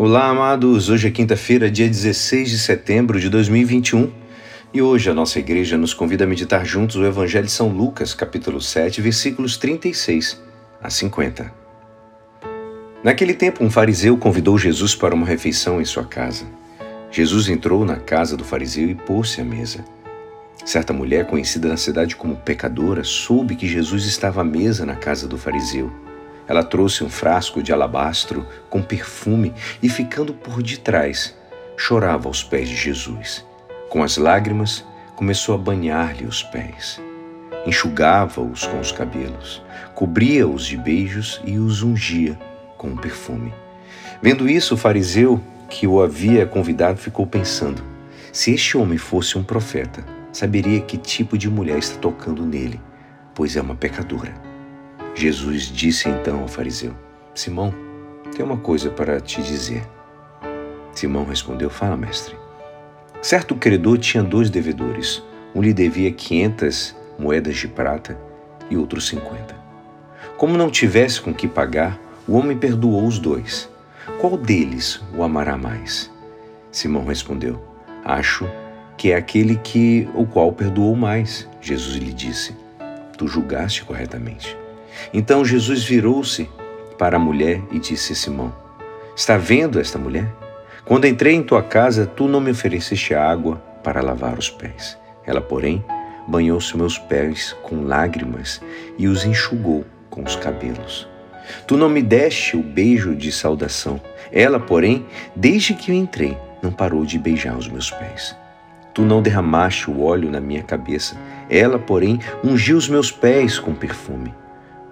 Olá, amados. Hoje é quinta-feira, dia 16 de setembro de 2021, e hoje a nossa igreja nos convida a meditar juntos o Evangelho de São Lucas, capítulo 7, versículos 36 a 50. Naquele tempo, um fariseu convidou Jesus para uma refeição em sua casa. Jesus entrou na casa do fariseu e pôs-se à mesa. Certa mulher, conhecida na cidade como pecadora, soube que Jesus estava à mesa na casa do fariseu. Ela trouxe um frasco de alabastro com perfume e, ficando por detrás, chorava aos pés de Jesus. Com as lágrimas, começou a banhar-lhe os pés. Enxugava-os com os cabelos, cobria-os de beijos e os ungia com o perfume. Vendo isso, o fariseu que o havia convidado ficou pensando: se este homem fosse um profeta, saberia que tipo de mulher está tocando nele, pois é uma pecadora. Jesus disse então ao fariseu: Simão, tem uma coisa para te dizer. Simão respondeu: Fala, mestre. Certo credor tinha dois devedores. Um lhe devia quinhentas moedas de prata e outro cinquenta. Como não tivesse com que pagar, o homem perdoou os dois. Qual deles o amará mais? Simão respondeu: Acho que é aquele que o qual perdoou mais. Jesus lhe disse: Tu julgaste corretamente. Então Jesus virou-se para a mulher e disse a Simão: Está vendo esta mulher? Quando entrei em tua casa, tu não me ofereceste água para lavar os pés. Ela, porém, banhou-se meus pés com lágrimas e os enxugou com os cabelos. Tu não me deste o beijo de saudação. Ela, porém, desde que eu entrei, não parou de beijar os meus pés. Tu não derramaste o óleo na minha cabeça. Ela, porém, ungiu os meus pés com perfume.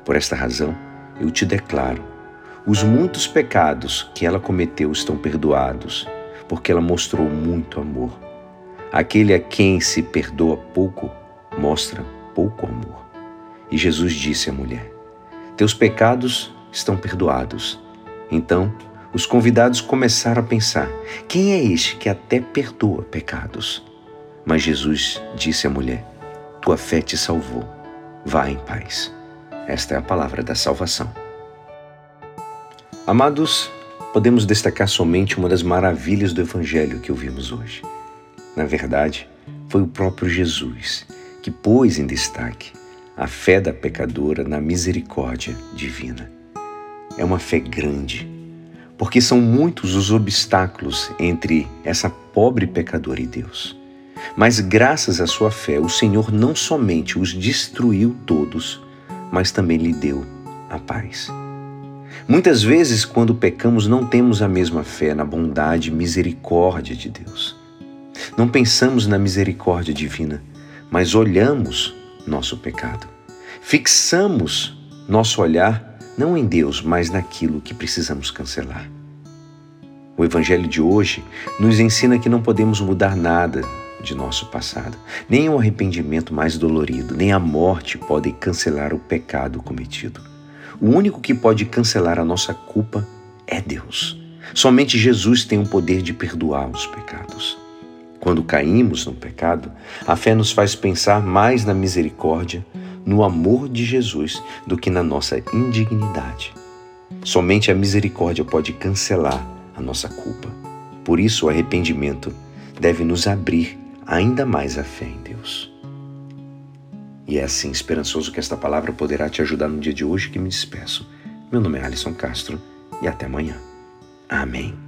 Por esta razão, eu te declaro: os muitos pecados que ela cometeu estão perdoados, porque ela mostrou muito amor. Aquele a quem se perdoa pouco, mostra pouco amor. E Jesus disse à mulher: Teus pecados estão perdoados. Então, os convidados começaram a pensar: quem é este que até perdoa pecados? Mas Jesus disse à mulher: Tua fé te salvou. Vá em paz. Esta é a palavra da salvação. Amados, podemos destacar somente uma das maravilhas do Evangelho que ouvimos hoje. Na verdade, foi o próprio Jesus que pôs em destaque a fé da pecadora na misericórdia divina. É uma fé grande, porque são muitos os obstáculos entre essa pobre pecadora e Deus. Mas graças à sua fé, o Senhor não somente os destruiu todos, mas também lhe deu a paz. Muitas vezes, quando pecamos, não temos a mesma fé na bondade e misericórdia de Deus. Não pensamos na misericórdia divina, mas olhamos nosso pecado. Fixamos nosso olhar não em Deus, mas naquilo que precisamos cancelar. O Evangelho de hoje nos ensina que não podemos mudar nada de nosso passado. Nem o arrependimento mais dolorido, nem a morte podem cancelar o pecado cometido. O único que pode cancelar a nossa culpa é Deus. Somente Jesus tem o poder de perdoar os pecados. Quando caímos no pecado, a fé nos faz pensar mais na misericórdia, no amor de Jesus, do que na nossa indignidade. Somente a misericórdia pode cancelar a nossa culpa. Por isso, o arrependimento deve nos abrir ainda mais a fé em Deus. E é assim, esperançoso que esta palavra poderá te ajudar no dia de hoje que me despeço. Meu nome é Alisson Castro e até amanhã. Amém.